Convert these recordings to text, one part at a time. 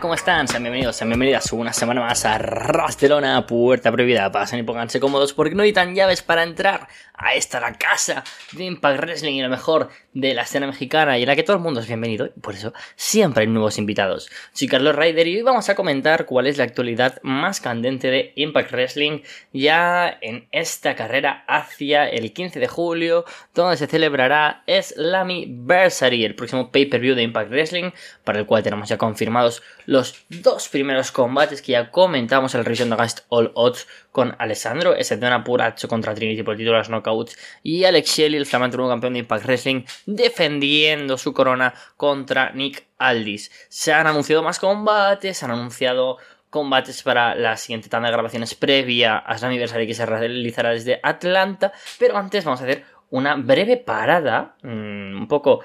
¿cómo están? Sean bienvenidos, sean bienvenidas una semana más a Rastelona, puerta prohibida. Pasen y pónganse cómodos porque no necesitan llaves para entrar a esta la casa de Impact Wrestling y lo mejor de la escena mexicana y en la que todo el mundo es bienvenido por eso siempre hay nuevos invitados. Soy Carlos Ryder y hoy vamos a comentar cuál es la actualidad más candente de Impact Wrestling ya en esta carrera hacia el 15 de julio donde se celebrará Slammiversary, el próximo pay-per-view de Impact Wrestling para el cual tenemos ya confirmados los dos primeros combates que ya comentamos en el Revision Against All Odds con Alessandro, ese de una pura contra Trinity por el título knockouts, y Alex Shelley, el flamante nuevo campeón de Impact Wrestling, defendiendo su corona contra Nick Aldis. Se han anunciado más combates, se han anunciado combates para la siguiente tanda de grabaciones previa a su aniversario que se realizará desde Atlanta, pero antes vamos a hacer una breve parada, mm, un poco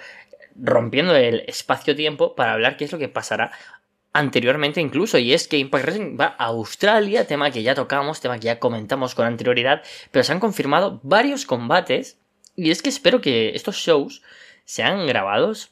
rompiendo el espacio-tiempo para hablar qué es lo que pasará anteriormente incluso, y es que Impact Wrestling va a Australia, tema que ya tocamos, tema que ya comentamos con anterioridad, pero se han confirmado varios combates, y es que espero que estos shows sean grabados,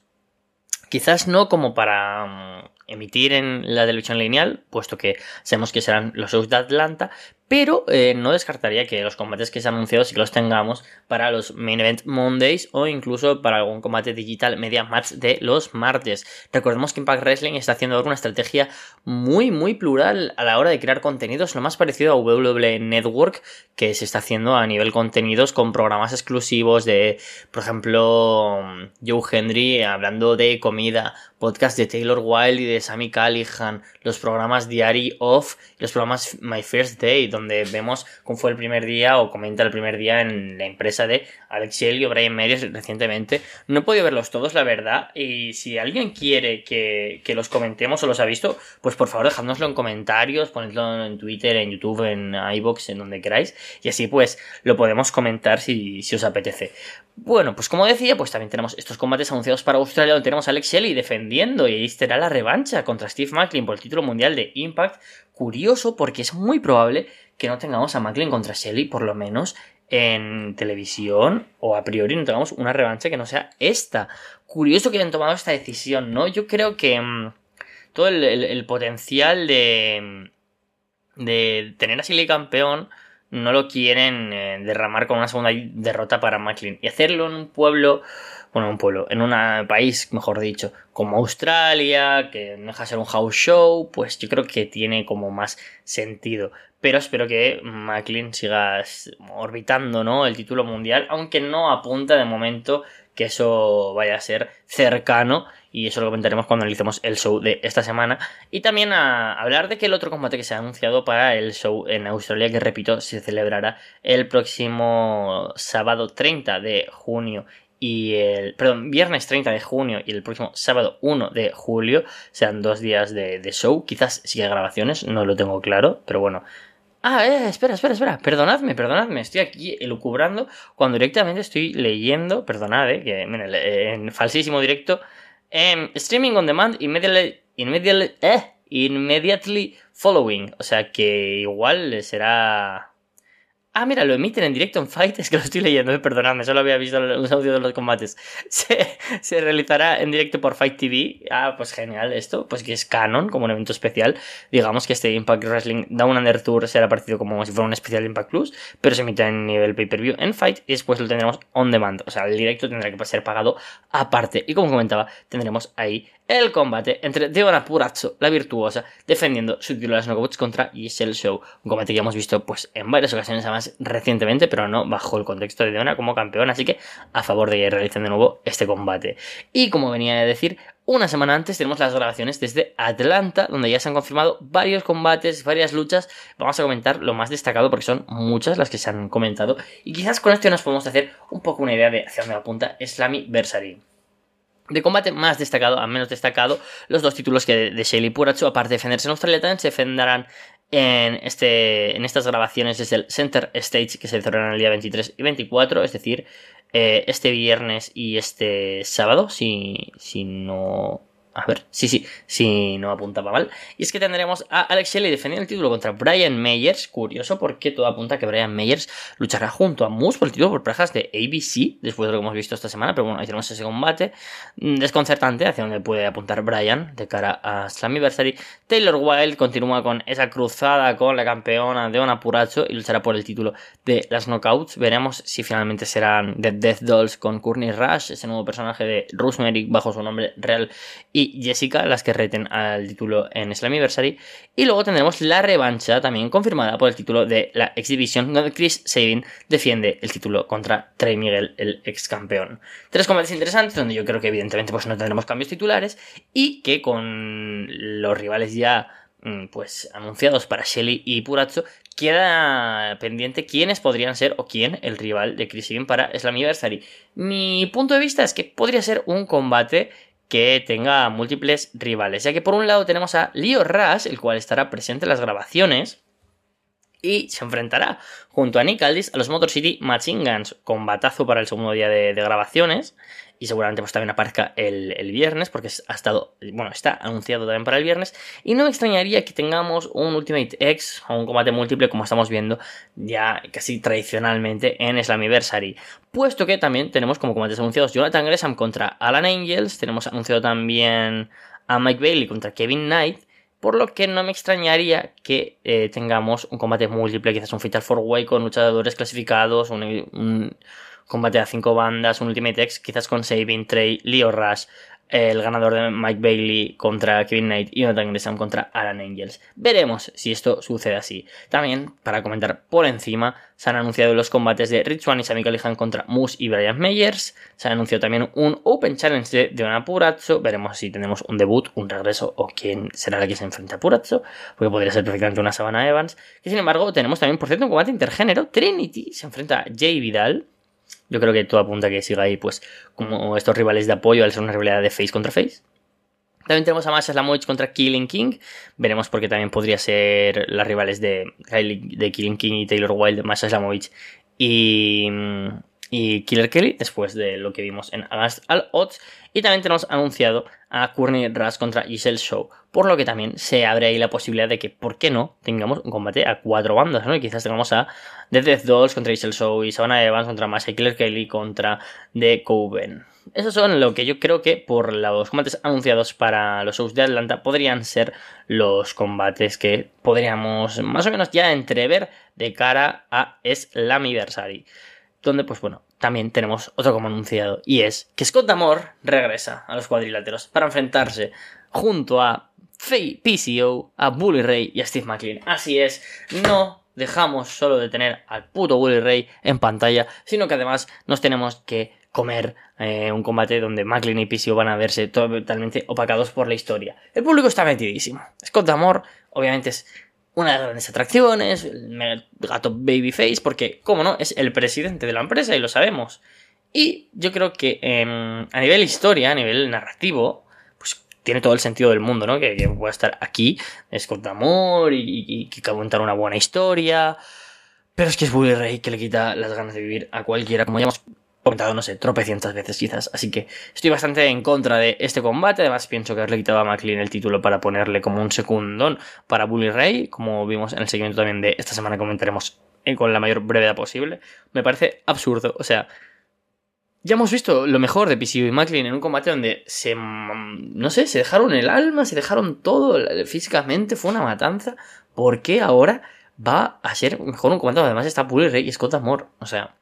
quizás no como para mm, emitir en la televisión lineal, puesto que sabemos que serán los shows de Atlanta, pero eh, no descartaría que los combates que se han anunciado sí que los tengamos para los Main Event Mondays o incluso para algún combate digital media match de los martes. Recordemos que Impact Wrestling está haciendo ahora una estrategia muy muy plural a la hora de crear contenidos, lo más parecido a WWE Network que se está haciendo a nivel contenidos con programas exclusivos de, por ejemplo, Joe Henry hablando de comida, podcast de Taylor Wilde y de Sammy Callihan, los programas Diary Off, los programas My First Day, donde vemos cómo fue el primer día o comenta el primer día en la empresa de Alex Shelley o Brian Meries recientemente. No he podido verlos todos, la verdad, y si alguien quiere que, que los comentemos o los ha visto, pues por favor dejadnoslo en comentarios, ponedlo en Twitter, en YouTube, en iBox, en donde queráis, y así pues lo podemos comentar si, si os apetece. Bueno, pues como decía, pues también tenemos estos combates anunciados para Australia, donde tenemos a Alex Shelley defendiendo y ahí será la revancha contra Steve Macklin por el título mundial de Impact. Curioso porque es muy probable que no tengamos a Macklin contra Shelley, por lo menos en televisión, o a priori no tengamos una revancha que no sea esta. Curioso que hayan tomado esta decisión, ¿no? Yo creo que mm, todo el, potencial de, de tener a Shelley campeón no lo quieren eh, derramar con una segunda derrota para Macklin. Y hacerlo en un pueblo, bueno, en un pueblo, en un país, mejor dicho, como Australia, que no deja de ser un house show, pues yo creo que tiene como más sentido. Pero espero que Macklin siga orbitando, ¿no? El título mundial, aunque no apunta de momento que eso vaya a ser cercano y eso lo comentaremos cuando analicemos el show de esta semana y también a hablar de que el otro combate que se ha anunciado para el show en Australia que repito se celebrará el próximo sábado 30 de junio y el perdón viernes 30 de junio y el próximo sábado 1 de julio sean dos días de, de show quizás siga grabaciones no lo tengo claro pero bueno Ah, eh, espera, espera, espera. Perdonadme, perdonadme. Estoy aquí elucubrando cuando directamente estoy leyendo. Perdonad, eh, que en falsísimo directo. Em, streaming on demand immediately, immediately, eh, immediately following. O sea que igual será Ah, mira, lo emiten en directo en Fight, es que lo estoy leyendo, eh, perdonadme, solo había visto los audios de los combates. Se, se, realizará en directo por Fight TV. Ah, pues genial esto, pues que es canon, como un evento especial. Digamos que este Impact Wrestling Down Under Tour será parecido como si fuera un especial Impact Plus, pero se emite en nivel pay-per-view en Fight y después lo tendremos on demand. O sea, el directo tendrá que ser pagado aparte. Y como comentaba, tendremos ahí el combate entre Deona Purazzo, la virtuosa, defendiendo su título de las contra Giselle Show. Un combate que hemos visto pues en varias ocasiones además recientemente, pero no bajo el contexto de Deona como campeón, así que a favor de que realicen de nuevo este combate. Y como venía a decir, una semana antes tenemos las grabaciones desde Atlanta, donde ya se han confirmado varios combates, varias luchas. Vamos a comentar lo más destacado porque son muchas las que se han comentado. Y quizás con esto nos podemos hacer un poco una idea de hacia dónde apunta Slammiversary. De combate más destacado a menos destacado, los dos títulos que de Shelly Puracho, aparte de defenderse en Australia, se defenderán en, este, en estas grabaciones desde el Center Stage que se celebrarán el día 23 y 24, es decir, eh, este viernes y este sábado, si, si no A ver, sí, sí, sí, no apuntaba mal. Y es que tendremos a Alex Shelley defendiendo el título contra Brian Meyers. Curioso porque todo apunta que Brian Meyers luchará junto a Moose por el título por parejas de ABC, después de lo que hemos visto esta semana. Pero bueno, ahí tenemos ese combate mm, desconcertante hacia donde puede apuntar Brian de cara a Slammiversary. Taylor Wilde continúa con esa cruzada con la campeona de Puracho y luchará por el título de las Knockouts. Veremos si finalmente serán The Death Dolls con Courtney Rush, ese nuevo personaje de Rosemary bajo su nombre real y Jessica, las que reten al título en Slammiversary. Y luego tendremos la revancha también confirmada por el título de la X Division, donde Chris Sabin defiende el título contra Trey Miguel, el ex campeón. Tres combates interesantes, donde yo creo que evidentemente pues no tendremos cambios titulares y que con los rivales ya mm, pues anunciados para Shelly y Puracho, queda pendiente quiénes podrían ser o quién el rival de Chris Sabin para Slammiversary. Mi punto de vista es que podría ser un combate que tenga múltiples rivales, ya que por un lado tenemos a Leo Rush, el cual estará presente en las grabaciones, y se enfrentará junto a Nick Aldis a los Motor City Machine Guns, combatazo para el segundo día de, grabaciones, y seguramente pues también aparezca el, viernes, porque ha estado, bueno, está anunciado también para el viernes, y no me extrañaría que tengamos un Ultimate X o un combate múltiple como estamos viendo ya casi tradicionalmente en Slammiversary, puesto que también tenemos como combates anunciados Jonathan Gresham contra Alan Angels, tenemos anunciado también a Mike Bailey contra Kevin Knight, por lo que no me extrañaría que eh, tengamos un combate múltiple, quizás un Fatal 4 Way con luchadores clasificados, un, combate a 5 bandas, un Ultimate X, quizás con Saving Trey, Leo Rush, el ganador de Mike Bailey contra Kevin Knight y Jonathan Gresham contra Alan Angels. Veremos si esto sucede así. También, para comentar por encima, se han anunciado los combates de Rich One y Sami Callihan contra Moose y Brian Meyers. Se ha anunciado también un Open Challenge de Deona Purazzo. Veremos si tenemos un debut, un regreso o quién será la que se enfrenta a Purazzo. Porque podría ser perfectamente una Sabana Evans. Y sin embargo, tenemos también, por cierto, un combate intergénero. Trinity se enfrenta a Jay Vidal yo creo que todo apunta a que siga ahí, pues, como estos rivales de apoyo al ser una rivalidad de face contra face. También tenemos a Masha Slamovich contra Killing King. Veremos por qué también podría ser las rivales de, de Killing King y Taylor Wilde, Masha Slamovich y, y Killer Kelly, después de lo que vimos en Against All Odds. Y también tenemos anunciado a Courtney Rush contra Giselle Show. Por lo que también se abre ahí la posibilidad de que, ¿por qué no?, tengamos un combate a cuatro bandas, ¿no? Y quizás tengamos a The Death Dolls contra Giselle Show y Savannah Evans contra Masha Killer Kelly contra The Coven. Esos son lo que yo creo que por los combates anunciados para los shows de Atlanta podrían ser los combates que podríamos más o menos ya entrever de cara a Slammiversary donde pues bueno, también tenemos otro como anunciado, y es que Scott Damore regresa a los cuadriláteros para enfrentarse junto a Faye PCO, a Bully Ray y a Steve McLean. Así es, no dejamos solo de tener al puto Bully Ray en pantalla, sino que además nos tenemos que comer eh, un combate donde McLean y PCO van a verse totalmente opacados por la historia. El público está metidísimo. Scott Damore, obviamente, es una de las grandes atracciones, el gato Babyface, porque, como no, es el presidente de la empresa y lo sabemos. Y yo creo que em, a nivel historia, a nivel narrativo, pues tiene todo el sentido del mundo, ¿no? Que, que pueda estar aquí, es con amor y, y, que contar una buena historia. Pero es que es Bully Ray que le quita las ganas de vivir a cualquiera, como ya comentado, no sé, tropecientas veces quizás. Así que estoy bastante en contra de este combate. Además, pienso que haberle quitado a McLean el título para ponerle como un secundón para Bully Ray, como vimos en el seguimiento también de esta semana comentaremos con la mayor brevedad posible. Me parece absurdo. O sea, ya hemos visto lo mejor de PCU y McLean en un combate donde se. No sé, se dejaron el alma, se dejaron todo físicamente, fue una matanza. ¿Por qué ahora va a ser mejor un combate? Además está Bully Ray y Scott Amor. O sea,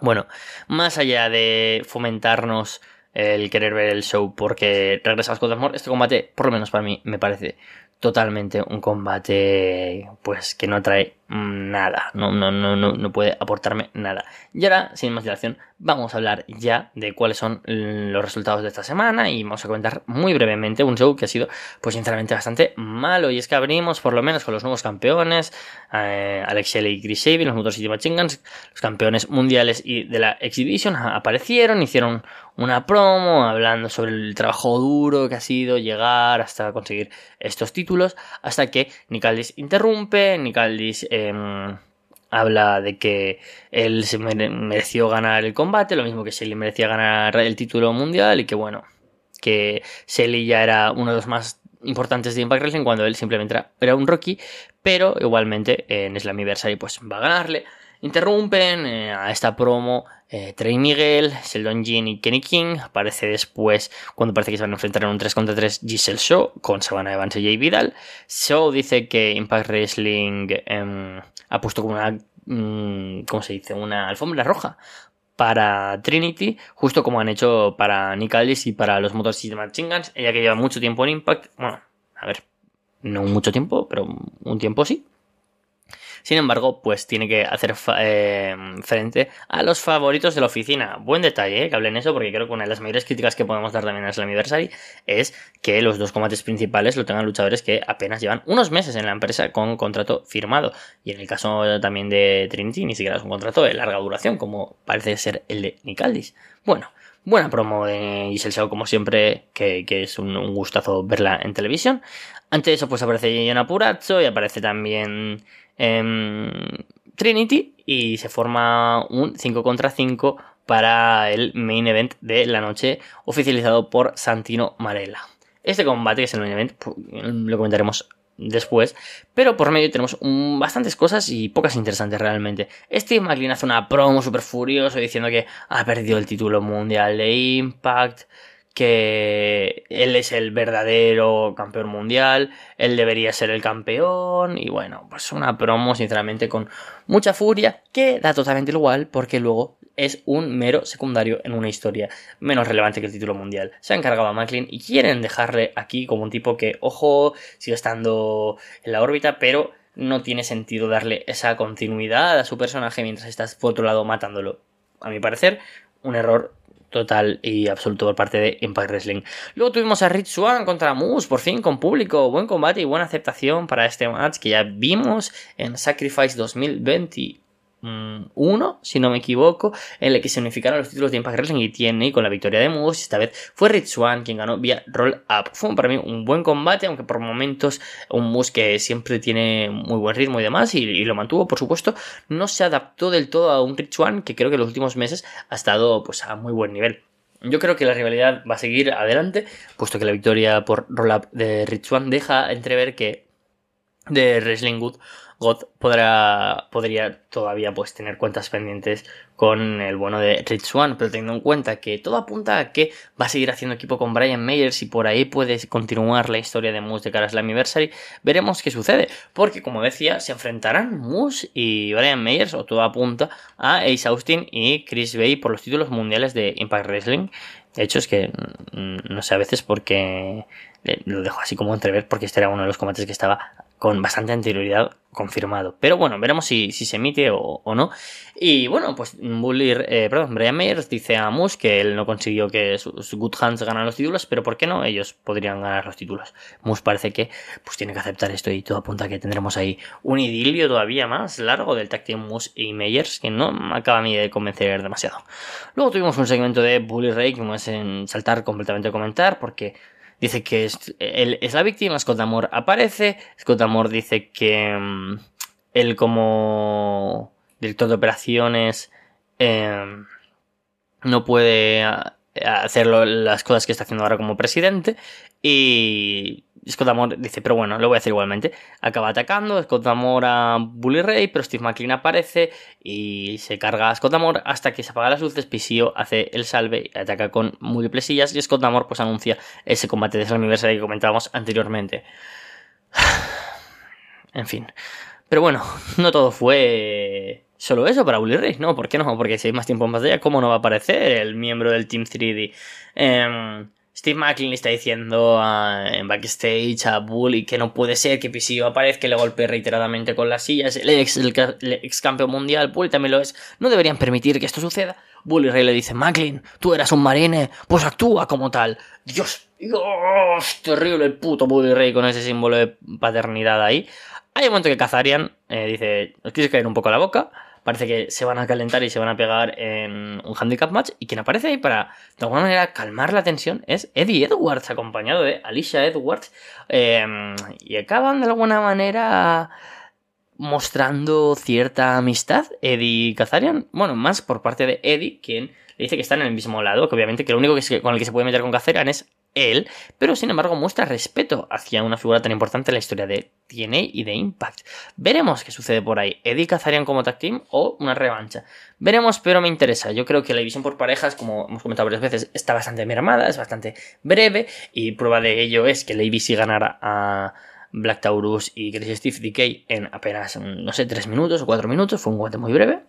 bueno, más allá de fomentarnos el querer ver el show porque regresas con amor, este combate, por lo menos para mí, me parece totalmente un combate pues que no atrae nada, no, no, no, no, puede aportarme nada. Y ahora, sin más dilación, vamos a hablar ya de cuáles son los resultados de esta semana y vamos a comentar muy brevemente un show que ha sido, pues sinceramente, bastante malo. Y es que abrimos por lo menos con los nuevos campeones, eh, Alex Shelley y Chris Sabin, los Motor City Machine los campeones mundiales y de la Exhibition aparecieron, hicieron una promo hablando sobre el trabajo duro que ha sido llegar hasta conseguir estos títulos, hasta que Nicaldis interrumpe, Nicaldis... Em, habla de que él se mereció ganar el combate, lo mismo que Shelly merecía ganar el título mundial y que bueno, que Selly ya era uno de los más importantes de Impact Wrestling cuando él simplemente era, un rookie, pero igualmente en Slammiversary pues va a ganarle. Interrumpen eh, a esta promo eh, Trey Miguel, Sheldon Jean y Kenny King. Aparece después cuando parece que se van a enfrentar en un 3 contra 3 Giselle Show con Savannah Evans y Jay Vidal. Show dice que Impact Wrestling em, ha puesto como una. Mm, ¿Cómo se dice? Una alfombra roja para Trinity, justo como han hecho para Nick Aldis y para los Motor System Machine Guns. Ella que lleva mucho tiempo en Impact. Bueno, a ver, no mucho tiempo, pero un tiempo sí. Sin embargo, pues tiene que hacer eh, frente a los favoritos de la oficina. Buen detalle eh, que hablen eso, porque creo que una de las mayores críticas que podemos dar también a Slammiversary es que los dos combates principales lo tengan luchadores que apenas llevan unos meses en la empresa con contrato firmado. Y en el caso también de Trinity, ni siquiera es un contrato de larga duración, como parece ser el de Nicaldis. Bueno, buena promo de Giselle Shaw, como siempre, que, es un, gustazo verla en televisión. Antes de eso, pues aparece Jonah Purazzo y aparece también Trinity y se forma un 5 contra 5 para el main event de la noche oficializado por Santino Marella. Este combate, que es el main event, lo comentaremos después, pero por medio tenemos bastantes cosas y pocas interesantes realmente. Steve McLean hace una promo super furioso diciendo que ha perdido el título mundial de Impact, que él es el verdadero campeón mundial, él debería ser el campeón y bueno, pues una promo sinceramente con mucha furia que da totalmente igual porque luego es un mero secundario en una historia menos relevante que el título mundial. Se ha encargado a Macklin y quieren dejarle aquí como un tipo que, ojo, sigue estando en la órbita, pero no tiene sentido darle esa continuidad a su personaje mientras estás por otro lado matándolo. A mi parecer, un error total y absoluto por parte de Impact Wrestling. Luego tuvimos a Rich Swan contra Moose, por fin con público, buen combate y buena aceptación para este match que ya vimos en Sacrifice 2020 uno, si no me equivoco, en el que se unificaron los títulos de Impact Wrestling y TNA con la victoria de Moose. Esta vez fue Rich Swan quien ganó vía Roll Up. Fue para mí un buen combate, aunque por momentos un Moose que siempre tiene muy buen ritmo y demás, y, lo mantuvo, por supuesto, no se adaptó del todo a un Rich Swan que creo que en los últimos meses ha estado pues a muy buen nivel. Yo creo que la rivalidad va a seguir adelante, puesto que la victoria por Roll Up de Rich Swan deja entrever que de Wrestling Good God podrá, podría todavía pues tener cuentas pendientes con el bueno de Rich Swan, pero teniendo en cuenta que todo apunta a que va a seguir haciendo equipo con Brian Meyers y por ahí puede continuar la historia de Moose de cara a Slammiversary, veremos qué sucede, porque como decía, se enfrentarán Moose y Brian Meyers, o todo apunta a Ace Austin y Chris Bay por los títulos mundiales de Impact Wrestling. De hecho, es que mm, no sé a veces por qué eh, lo dejo así como entrever, porque este era uno de los combates que estaba con bastante anterioridad confirmado. Pero bueno, veremos si, se emite o, no. Y bueno, pues Bully, eh, perdón, Brian Meyers dice a Moose que él no consiguió que sus Good Hands ganaran los títulos, pero ¿por qué no? Ellos podrían ganar los títulos. Moose parece que pues tiene que aceptar esto y todo apunta a que tendremos ahí un idilio todavía más largo del tag team Moose y Meyers que no acaba a mí de convencer demasiado. Luego tuvimos un segmento de Bully Ray que me en saltar completamente a comentar porque dice que es, él es la víctima, Scott Amor aparece, Scott Amor dice que mm, él como director de operaciones em, no puede hacer las cosas que está haciendo ahora como presidente y Scott dice, pero bueno, lo voy a hacer igualmente. Acaba atacando, Scott Amor a Bully Ray, pero Steve McLean aparece y se carga a Scott Amor hasta que se apaga las luces. PCO hace el salve y ataca con múltiples sillas y Scott Amor pues anuncia ese combate de Slammiversary que comentábamos anteriormente. en fin. Pero bueno, no todo fue solo eso para Bully Ray, ¿no? ¿Por qué no? Porque si hay más tiempo en batalla, ¿cómo no va a aparecer el miembro del Team 3D? Steve le está diciendo en backstage a Bully que no puede ser que PCO aparezca le golpee reiteradamente con las sillas. El ex, el, ex campeón mundial, Bully también lo es. No deberían permitir que esto suceda. Bully Ray le dice, McLean, tú eras un marine, pues actúa como tal. Dios, Dios, terrible el puto Bully Ray con ese símbolo de paternidad ahí. Hay un momento que Kazarian eh, dice, os quieres caer un poco a la boca parece que se van a calentar y se van a pegar en un handicap match. Y quien aparece ahí para, de alguna manera, calmar la tensión es Eddie Edwards, acompañado de Alicia Edwards. Em, y acaban de alguna manera mostrando cierta amistad, Eddie Kazarian. Bueno, más por parte de Eddie, quien le dice que están en el mismo lado, que obviamente que lo único que con el que se puede meter con Kazarian es él, pero sin embargo muestra respeto hacia una figura tan importante en la historia de TNA y de Impact. Veremos qué sucede por ahí. Eddie Kazarian como tag team o una revancha. Veremos, pero me interesa. Yo creo que la división por parejas, como hemos comentado varias veces, está bastante mermada, es bastante breve y prueba de ello es que la ABC ganara a Black Taurus y Chris Steve Decay en apenas, no sé, 3 minutos o 4 minutos. Fue un guante muy breve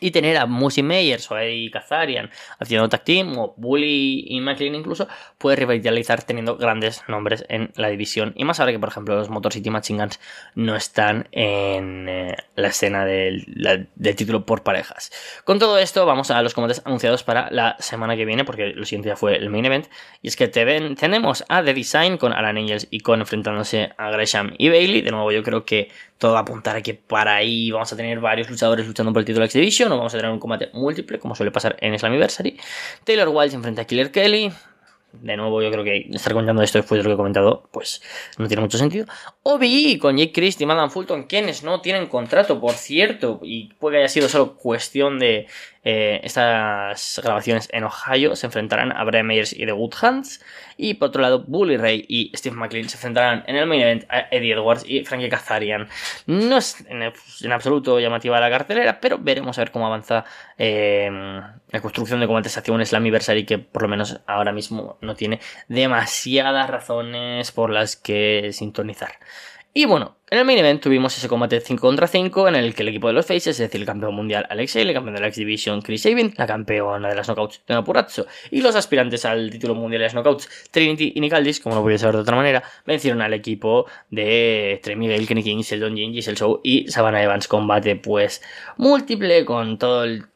y tener a Musi Meyers o Eddie Kazarian haciendo tag team o Bully y McLean incluso puede rivalizar teniendo grandes nombres en la división. Y más ahora que por ejemplo los Motor City Machine Guns no están en eh, la escena del, título por parejas. Con todo esto vamos a los combates anunciados para la semana que viene porque lo siguiente ya fue el main event. Y es que tenemos a The Design con Alan Angels y con enfrentándose a Gresham y Bailey. De nuevo yo creo que todo apuntar a que para ahí vamos a tener varios luchadores luchando por el título de X-Division o vamos a tener un combate múltiple, como suele pasar en Slammiversary. Taylor Wilde enfrenta a Killer Kelly. De nuevo, yo creo que estar contando esto después de lo que he comentado, pues no tiene mucho sentido. OBI con Jake Christie y Madame Fulton, quienes no tienen contrato, por cierto, y puede que haya sido solo cuestión de eh, estas grabaciones en Ohio, se enfrentarán a Brian Meyers y The Good Hands. Y por otro lado, Bully Ray y Steve McLean se enfrentarán en el main event a Eddie Edwards y Frankie Kazarian. No es en, absoluto llamativa la cartelera, pero veremos a ver cómo avanza eh, la construcción de combates hacia un Slammiversary que por lo menos ahora mismo no tiene demasiadas razones por las que sintonizar. Y bueno, en el main event tuvimos ese combate 5 contra 5 en el que el equipo de los Faces, es decir, el campeón mundial Alex el campeón de la X Division Chris Sabin, la campeona de las Knockouts de Purazzo y los aspirantes al título mundial de las Knockouts Trinity y Nicaldis, como no podía saber de otra manera, vencieron al equipo de Trey Miguel, Kenny King, Sheldon Jean, Giselle Show y Savannah Evans. Combate pues múltiple con todo el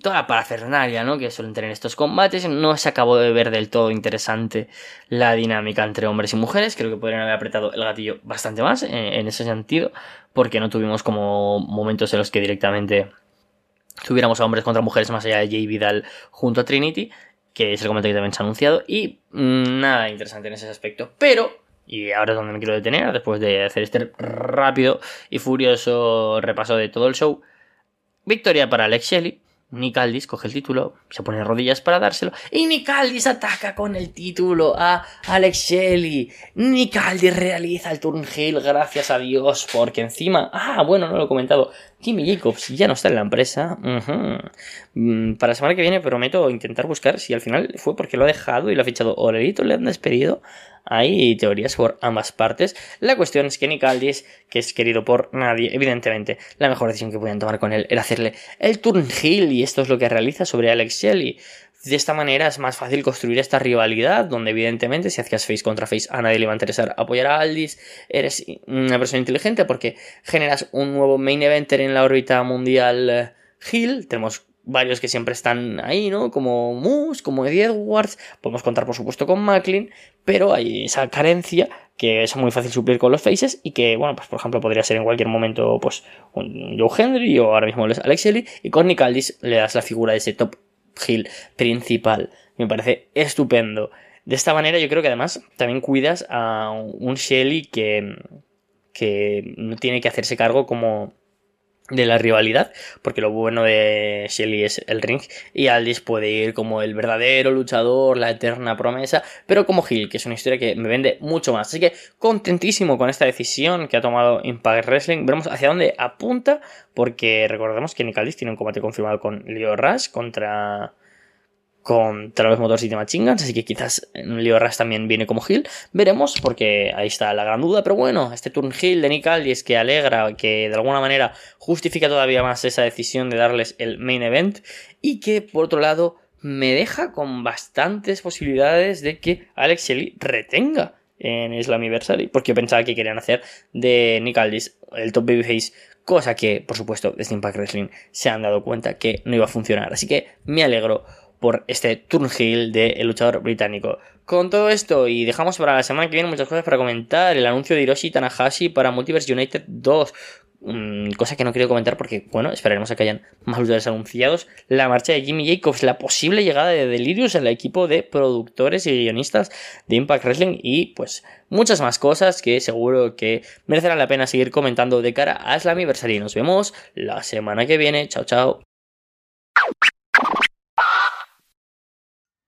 toda la parafernalia ¿no? que suelen tener estos combates. No se acabó de ver del todo interesante la dinámica entre hombres y mujeres. Creo que podrían haber apretado el gatillo bastante más eh, en, ese sentido, porque no tuvimos como momentos en los que directamente tuviéramos a hombres contra mujeres más allá de Jay Vidal junto a Trinity, que es el combate que también se ha anunciado, y mm, nada interesante en ese aspecto. Pero y ahora es donde me quiero detener, después de hacer este rápido y furioso repaso de todo el show. Victoria para Alex Shelley. Nick Aldis coge el título, se pone rodillas para dárselo y Nick Aldis ataca con el título a Alex Shelley. Nick Aldis realiza el turn heel, gracias a Dios, porque encima, ah, bueno, no lo he comentado, Jimmy Jacobs ya no está en la empresa. Mm, para la semana que viene prometo intentar buscar si al final fue porque lo ha dejado y lo ha fichado o le han despedido. Hay teorías por ambas partes. La cuestión es que Nick Aldis, que es querido por nadie, evidentemente, la mejor decisión que podían tomar con él era hacerle el turn heel y esto es lo que realiza sobre Alex Shelley. De esta manera es más fácil construir esta rivalidad, donde evidentemente si hacías face contra face a nadie le va a interesar apoyar a Aldis, eres una persona inteligente porque generas un nuevo main eventer en la órbita mundial Hill, eh, tenemos varios que siempre están ahí, ¿no? Como Moose, como Eddie Edwards, podemos contar por supuesto con Macklin, pero hay esa carencia que es muy fácil suplir con los faces y que, bueno, pues por ejemplo podría ser en cualquier momento pues un Joe Henry o ahora mismo Alex Shelley y con Nick Aldis le das la figura de ese top heel principal. Me parece estupendo. De esta manera yo creo que además también cuidas a un Shelly que, que no tiene que hacerse cargo como de la rivalidad, porque lo bueno de Shelly es el ring y Aldis puede ir como el verdadero luchador, la eterna promesa, pero como Hill, que es una historia que me vende mucho más. Así que contentísimo con esta decisión que ha tomado Impact Wrestling. Veremos hacia dónde apunta, porque recordemos que Nick Aldis tiene un combate confirmado con Leo Rush contra contra los Motor City Machine Guns, así que quizás Leo Rush también viene como Hill. Veremos, porque ahí está la gran duda, pero bueno, este turn Hill de Nick Aldis que alegra, que de alguna manera justifica todavía más esa decisión de darles el main event y que por otro lado me deja con bastantes posibilidades de que Alex Shelley retenga en Slammiversary, porque pensaba que querían hacer de Nick Aldis el top babyface cosa que, por supuesto, desde Impact Wrestling se han dado cuenta que no iba a funcionar. Así que me alegro por este Turnhill del luchador británico. Con todo esto, y dejamos para la semana que viene muchas cosas para comentar, el anuncio de Hiroshi Tanahashi para Multiverse United 2, mm, cosa que no quiero comentar porque, bueno, esperaremos a que hayan más luchadores anunciados, la marcha de Jimmy Jacobs, la posible llegada de Delirious al equipo de productores y guionistas de Impact Wrestling y, pues, muchas más cosas que seguro que merecerán la pena seguir comentando de cara a Slammiversary. Nos vemos la semana que viene. Chao, chao.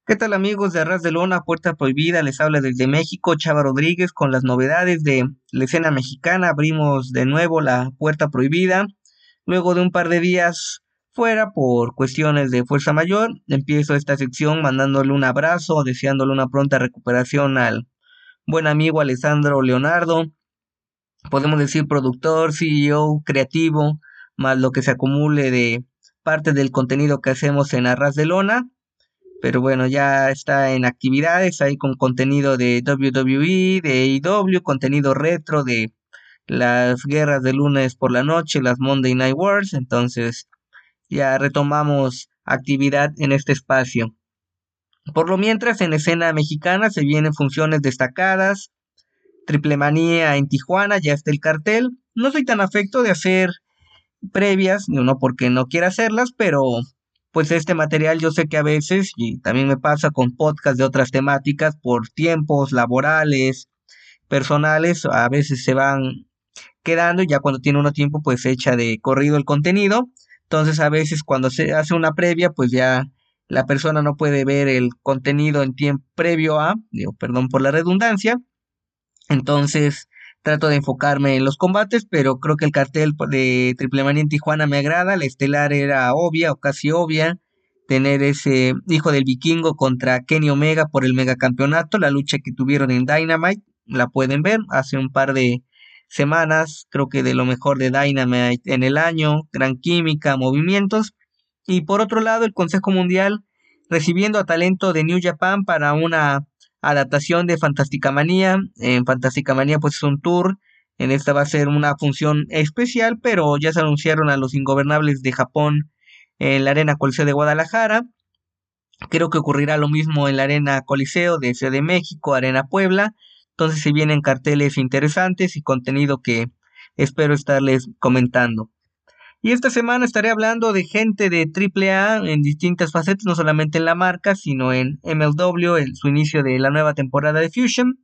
¿Qué tal amigos de Arras de Lona, Puerta Prohibida? Les habla desde México Chava Rodríguez con las novedades de la escena mexicana. Abrimos de nuevo la Puerta Prohibida. Luego de un par de días fuera por cuestiones de fuerza mayor, empiezo esta sección mandándole un abrazo, deseándole una pronta recuperación al buen amigo Alessandro Leonardo. Podemos decir productor, CEO, creativo, más lo que se acumule de parte del contenido que hacemos en Arras de Lona pero bueno, ya está en actividades ahí con contenido de WWE, de AEW, contenido retro de las guerras de lunes por la noche, las Monday Night Wars, entonces ya retomamos actividad en este espacio. Por lo mientras, en escena mexicana se vienen funciones destacadas, Triple Manía en Tijuana, ya está el cartel. No soy tan afecto de hacer previas, no porque no quiera hacerlas, pero pues este material yo sé que a veces, y también me pasa con podcasts de otras temáticas, por tiempos laborales, personales, a veces se van quedando ya cuando tiene uno tiempo pues echa de corrido el contenido. Entonces a veces cuando se hace una previa pues ya la persona no puede ver el contenido en tiempo previo a, digo, perdón por la redundancia. Entonces trato de enfocarme en los combates, pero creo que el cartel de Triple Manía en Tijuana me agrada, la estelar era obvia o casi obvia, tener ese hijo del vikingo contra Kenny Omega por el megacampeonato, la lucha que tuvieron en Dynamite, la pueden ver hace un par de semanas, creo que de lo mejor de Dynamite en el año, gran química, movimientos, y por otro lado el Consejo Mundial recibiendo a talento de New Japan para una adaptación de Fantástica Manía. En Fantástica Manía pues es un tour. En esta va a ser una función especial, pero ya se anunciaron a los ingobernables de Japón en la Arena Coliseo de Guadalajara. Creo que ocurrirá lo mismo en la Arena Coliseo de Ciudad de México, Arena Puebla. Entonces se vienen carteles interesantes y contenido que espero estarles comentando. Y esta semana estaré hablando de gente de AAA en distintas facetas, no solamente en la marca, sino en MLW, en su inicio de la nueva temporada de Fusion.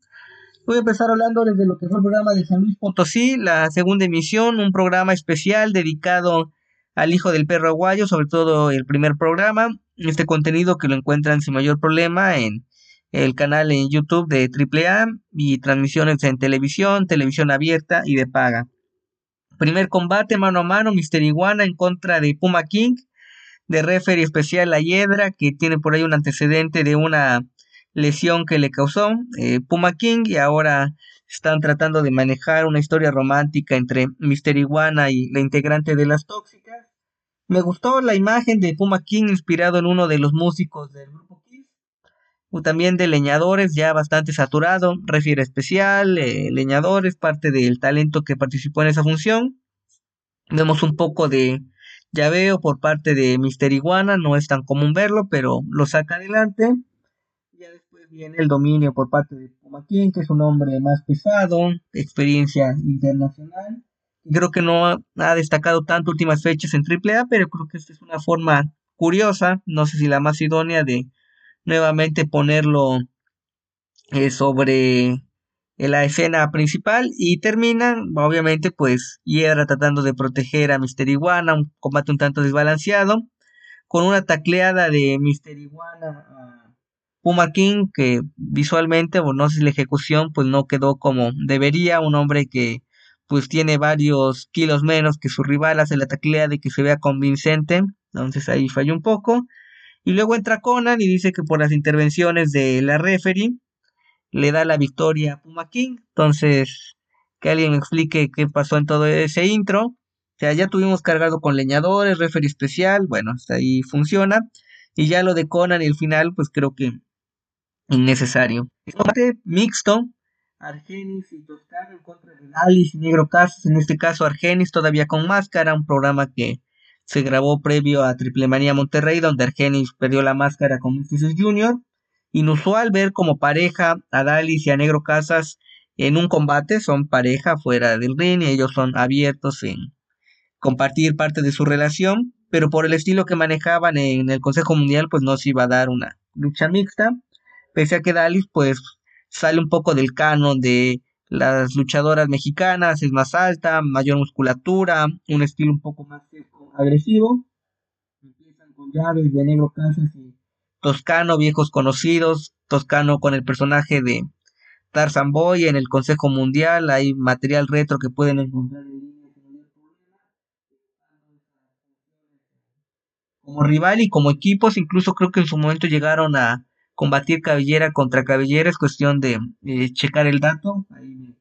Voy a empezar hablando desde lo que fue el programa de San Luis Potosí, la segunda emisión, un programa especial dedicado al hijo del perro aguayo, sobre todo el primer programa. Este contenido que lo encuentran sin mayor problema en el canal en YouTube de AAA y transmisiones en televisión, televisión abierta y de paga. Primer combate mano a mano, Mister Iguana en contra de Puma King, de referee especial La Hiedra, que tiene por ahí un antecedente de una lesión que le causó eh, Puma King y ahora están tratando de manejar una historia romántica entre Mister Iguana y la integrante de las tóxicas. Me gustó la imagen de Puma King inspirado en uno de los músicos del grupo Kiss. También de leñadores ya bastante saturado, refiere especial, eh, leñadores, parte del talento que participó en esa función. Vemos un poco de llaveo por parte de Mister Iguana, no es tan común verlo, pero lo saca adelante. Ya después viene el dominio por parte de Puma King, que es un hombre más pesado, experiencia internacional. Creo que no ha destacado tanto últimas fechas en AAA, pero creo que esta es una forma curiosa, no sé si la más idónea de nuevamente ponerlo eh, sobre la escena principal y terminan, obviamente, pues Hiedra tratando de proteger a Mister Iguana, un combate un tanto desbalanceado, con una tacleada de Mister Iguana a Puma King, que visualmente, o no sé si la ejecución, pues no quedó como debería, un hombre que pues tiene varios kilos menos que su rival, hace la tacleada de que se vea convincente, entonces ahí falló un poco. Y luego entra Conan y dice que por las intervenciones de la referee le da la victoria a Puma King. Entonces, que alguien explique qué pasó en todo ese intro. O sea, ya tuvimos cargado con leñadores, referee especial, bueno, hasta ahí funciona. Y ya lo de Conan y el final, pues creo que innecesario. Combate mixto, Argenis y Toscano en contra de Alice y Negro Casas, en este caso Argenis todavía con máscara, un programa que se grabó previo a Triple Manía Monterrey, donde Argenis perdió la máscara con Mysticis Jr. Inusual ver como pareja a Dalis y a Negro Casas en un combate, son pareja fuera del ring y ellos son abiertos en compartir parte de su relación, pero por el estilo que manejaban en el Consejo Mundial, pues no se iba a dar una lucha mixta, pese a que Dalis pues sale un poco del canon de las luchadoras mexicanas, es más alta, mayor musculatura, un estilo un poco más agresivo. Empiezan con llaves de negro casas y Toscano, viejos conocidos, Toscano con el personaje de Tarzan Boy en el Consejo Mundial, hay material retro que pueden encontrar en como rival y como equipos, incluso creo que en su momento llegaron a combatir cabellera contra cabellera, es cuestión de eh, checar el dato. Ahí me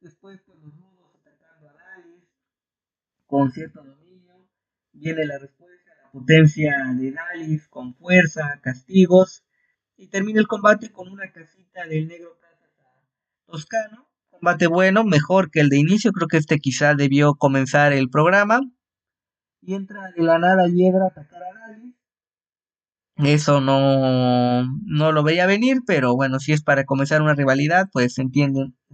Después pues, los rudos atacando a Dalis con cierto dominio. Viene la respuesta, la potencia de Dalis con fuerza, castigos. Y termina el combate con una casita del negro Toscano. Combate bueno, mejor que el de inicio. Creo que este quizá debió comenzar el programa. Y entra de la nada Hiedra a atacar a Dalis eso no, no lo veía venir, pero bueno, si es para comenzar una rivalidad, pues entienden esta maniobra.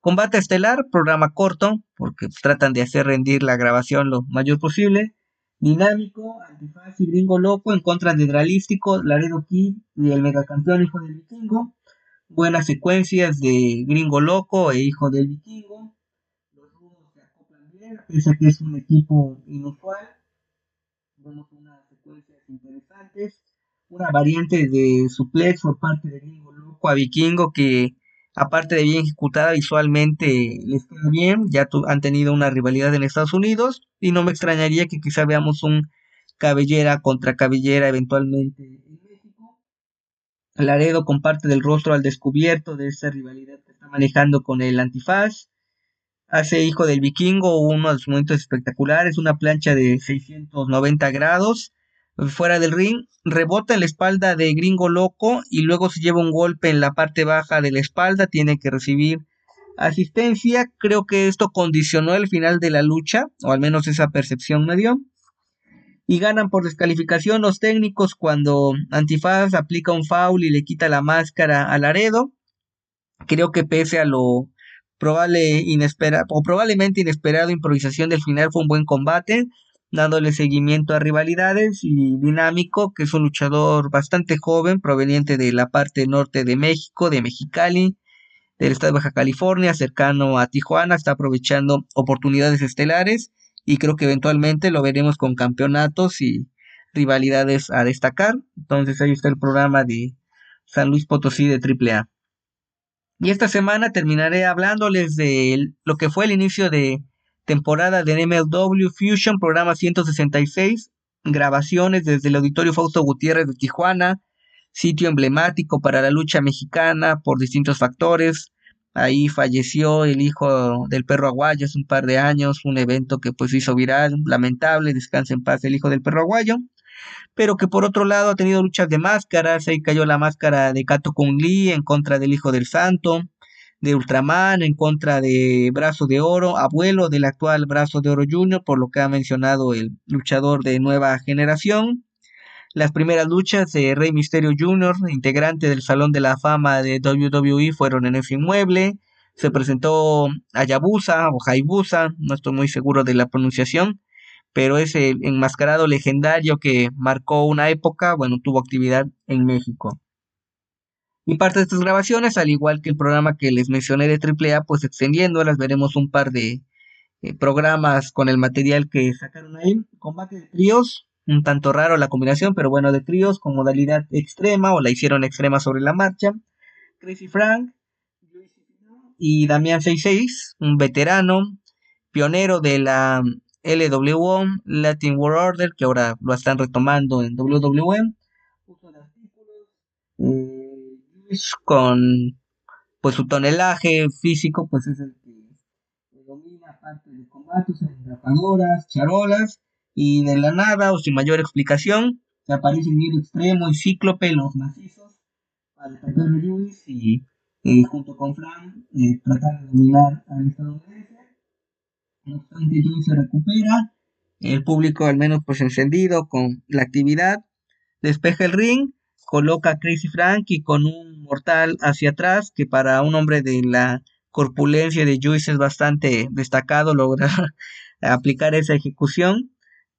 Combate estelar, programa corto, porque tratan de hacer rendir la grabación lo mayor posible. Dinámico, antifaz y gringo loco en contra de Dralístico, Laredo Kid y el megacampeón hijo del vikingo. Buenas secuencias de gringo loco e hijo del vikingo. Los rudos se acoplan bien, pese a que es un equipo inusual. Vemos una interesantes. Una variante de suplex por parte de Gringo Loco a Vikingo que aparte de bien ejecutada visualmente les queda bien. Ya han tenido una rivalidad en Estados Unidos y no me extrañaría que quizá veamos un cabellera contra cabellera eventualmente en México. Laredo comparte del rostro al descubierto de esta rivalidad que está manejando con el antifaz. Hace hijo del vikingo uno de sus momentos espectaculares, una plancha de 690 grados fuera del ring, rebota en la espalda de Gringo Loco y luego se lleva un golpe en la parte baja de la espalda, tiene que recibir asistencia. Creo que esto condicionó el final de la lucha, o al menos esa percepción me dio. Y ganan por descalificación los técnicos cuando Antifaz aplica un foul y le quita la máscara a Laredo. Creo que pese a lo probable o probablemente inesperado improvisación del final fue un buen combate dándole seguimiento a rivalidades y dinámico, que es un luchador bastante joven, proveniente de la parte norte de México, de Mexicali, del estado de Baja California, cercano a Tijuana, está aprovechando oportunidades estelares y creo que eventualmente lo veremos con campeonatos y rivalidades a destacar. Entonces ahí está el programa de San Luis Potosí de AAA. Y esta semana terminaré hablándoles de lo que fue el inicio de temporada de MLW Fusion, programa 166, grabaciones desde el Auditorio Fausto Gutiérrez de Tijuana, sitio emblemático para la lucha mexicana por distintos factores. Ahí falleció el hijo del perro aguayo hace un par de años, un evento que pues hizo viral, lamentable, descansa en paz el hijo del perro aguayo, pero que por otro lado ha tenido luchas de máscaras, ahí cayó la máscara de Kato Kung Lee en contra del hijo del santo, de Ultraman en contra de Brazo de Oro, abuelo del actual Brazo de Oro Junior, por lo que ha mencionado el luchador de nueva generación. Las primeras luchas de Rey Misterio Jr., integrante del Salón de la Fama de WWE, fueron en ese inmueble. Se presentó Ayabusa o Haibusa, no estoy muy seguro de la pronunciación, pero es el enmascarado legendario que marcó una época, bueno, tuvo actividad en México. Y parte de estas grabaciones, al igual que el programa que les mencioné de AAA, pues extendiéndolas, veremos un par de eh, programas con el material que sacaron ahí. Combate de tríos, un tanto raro la combinación, pero bueno, de tríos con modalidad extrema o la hicieron extrema sobre la marcha. Crazy Frank y Damián 66, un veterano, pionero de la LWO, Latin World Order, que ahora lo están retomando en WWE. Eh, con pues su tonelaje físico pues es el que domina parte de combates, atrapadoras, charolas y de la nada o sin mayor explicación se aparece el extremo y cíclope los macizos para atacar a Lewis y, junto con Fran eh, tratar de dominar al estadounidense. No obstante Lewis se recupera el público al menos pues encendido con la actividad despeja el ring coloca a Crazy Frankie con un mortal hacia atrás, que para un hombre de la corpulencia de Juice es bastante destacado lograr aplicar esa ejecución.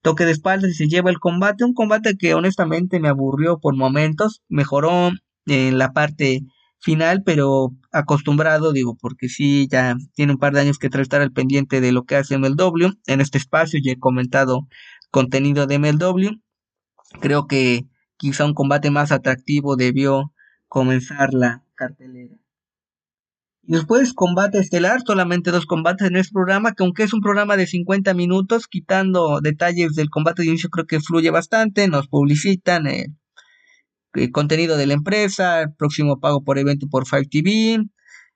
Toque de espaldas y se lleva el combate, un combate que honestamente me aburrió por momentos, mejoró en la parte final, pero acostumbrado, digo, porque sí, ya tiene un par de años que estar al pendiente de lo que hace MLW. En este espacio ya he comentado contenido de MLW creo que quizá un combate más atractivo debió comenzar la cartelera. Y después combate estelar, solamente dos combates en este programa, que aunque es un programa de 50 minutos, quitando detalles del combate de inicio, creo que fluye bastante, nos publicitan eh, el contenido de la empresa, el próximo pago por evento por 5TV,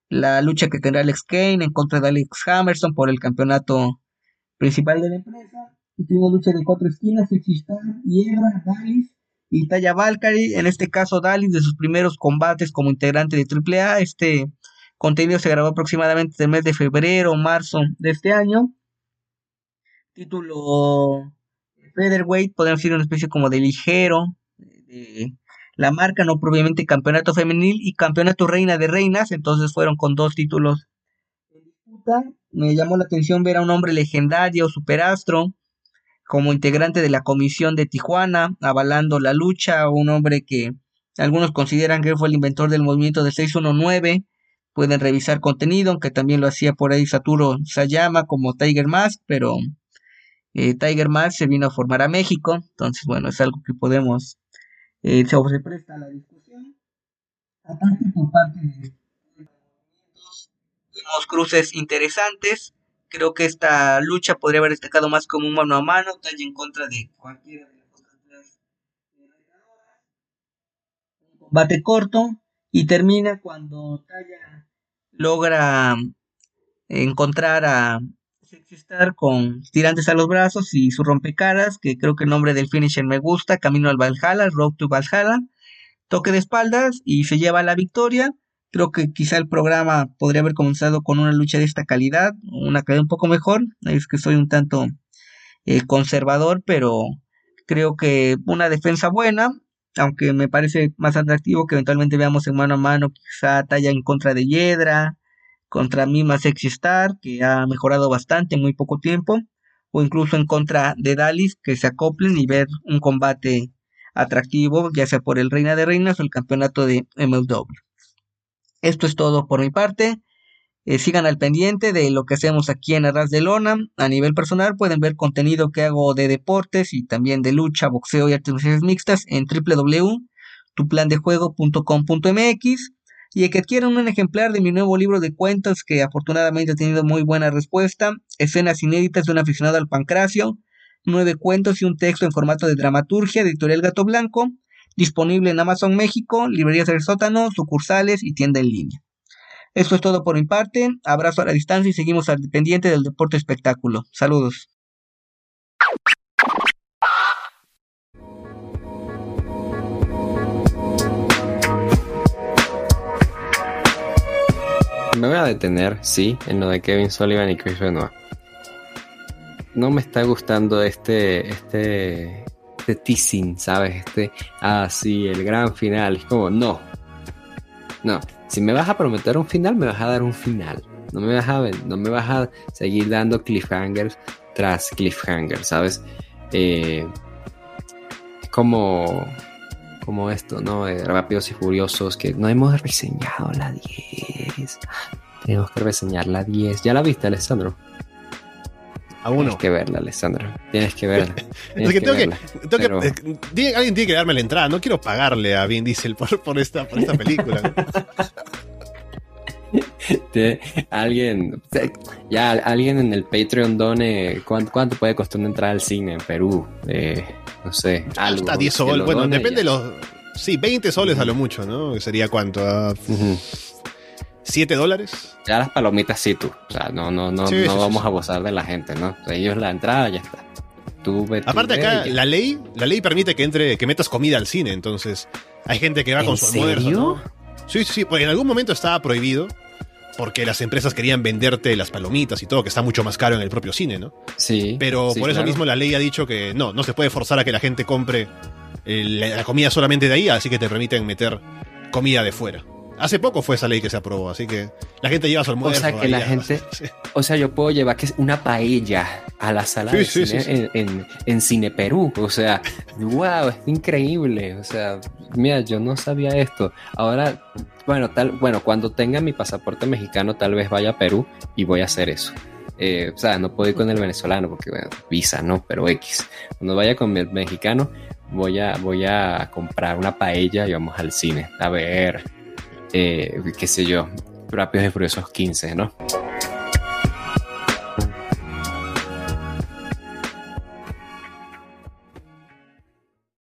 la lucha que tendrá Alex Kane en contra de Alex Hammerson por el campeonato principal de la empresa. Última lucha de cuatro esquinas, Sexistar, Hiebra, Dalis y Taya Valkyrie. En este caso, Dalis de sus primeros combates como integrante de AAA. Este contenido se grabó aproximadamente el mes de febrero o marzo de este año. Título Featherweight, podemos decir una especie como de ligero. De, la marca, no propiamente campeonato femenil y campeonato reina de reinas, entonces fueron con dos títulos en disputa. Me llamó la atención ver a un hombre legendario, superastro, como integrante de la comisión de Tijuana, avalando la lucha, un hombre que algunos consideran que fue el inventor del movimiento de 619. Pueden revisar contenido, aunque también lo hacía por ahí Saturo Sayama como Tiger Mask, pero eh, Tiger Mask se vino a formar a México, entonces bueno, es algo que podemos eh, se presta la discusión. Aparte por parte de vimos cruces interesantes. Creo que esta lucha podría haber destacado más como un mano a mano, talla en contra de cualquiera de las otras tres Un combate corto y termina cuando Talla logra encontrar a Star con tirantes a los brazos y su rompecaras, que creo que el nombre del finisher me gusta, Camino al Valhalla, Road to Valhalla, toque de espaldas y se lleva la victoria. Creo que quizá el programa podría haber comenzado con una lucha de esta calidad, una calidad un poco mejor. Es que soy un tanto eh, conservador, pero creo que una defensa buena, aunque me parece más atractivo que eventualmente veamos en mano a mano, quizá talla en contra de Hiedra, contra Mima Sexy Star, que ha mejorado bastante en muy poco tiempo, o incluso en contra de Dalis, que se acoplen y ver un combate atractivo, ya sea por el Reina de Reinas o el campeonato de MLW. Esto es todo por mi parte. Eh, sigan al pendiente de lo que hacemos aquí en Arras de Lona. A nivel personal pueden ver contenido que hago de deportes y también de lucha, boxeo y artes mixtas en www.tuplandejuego.com.mx y que adquieran un ejemplar de mi nuevo libro de cuentos que afortunadamente ha tenido muy buena respuesta, escenas inéditas de un aficionado al pancracio, nueve cuentos y un texto en formato de dramaturgia, editorial Gato Blanco, disponible en Amazon México, librerías del sótano, sucursales y tienda en línea. Esto es todo por mi parte, abrazo a la distancia y seguimos al dependiente del deporte espectáculo. Saludos. Me voy a detener, sí, en lo de Kevin Sullivan y Chris Benoit. No me está gustando este, este, este teasing, ¿sabes? Este, ah, sí, el gran final. Como, no. No. Si me vas a prometer un final, me vas a dar un final. No me vas a, no me vas a seguir dando cliffhangers tras cliffhangers, ¿sabes? Eh, como como esto, ¿no? Rápidos y Furiosos, que no hemos reseñado la 10. Tenemos que reseñar la 10. ¿Ya la viste, Alessandro? Aún Tienes que verla, Alessandro. Tienes que verla. es que, tengo que, eh, alguien tiene que darme la entrada. No quiero pagarle a Vin Diesel por, por, esta, por esta película. alguien, ya alguien en el Patreon done cuánto, puede costar una entrada al cine en Perú. Eh, no sé, algo. Hasta 10 soles. Bueno, depende de los. Sí, 20 soles a lo mucho, ¿no? Sería cuánto? ¿7 dólares? Ya las palomitas sí, tú. O sea, no, no, no, no vamos a gozar de la gente, ¿no? ellos la entrada ya está. Tú, Aparte acá, la ley, la ley permite que entre, que metas comida al cine, entonces hay gente que va con su almuerzo. Sí, sí, sí, porque en algún momento estaba prohibido porque las empresas querían venderte las palomitas y todo, que está mucho más caro en el propio cine, ¿no? Sí. Pero por eso mismo la ley ha dicho que no, no se puede forzar a que la gente compre la comida solamente de ahí, así que te permiten meter comida de fuera. Hace poco fue esa ley que se aprobó, así que la gente lleva su almuerzo. O sea, que la gente. O sea, yo puedo llevar que una paella a la sala de cine en, en, Cine Perú. O sea, wow, es increíble. O sea, mira, yo no sabía esto. Ahora, bueno, tal, bueno, cuando tenga mi pasaporte mexicano, tal vez vaya a Perú y voy a hacer eso. Eh, o sea, no puedo ir con el venezolano porque, bueno, visa, ¿no? Pero X. Cuando vaya con el mexicano, voy a, voy a comprar una paella y vamos al cine a ver, eh, qué sé yo, Rápidos y Furiosos 15, ¿no?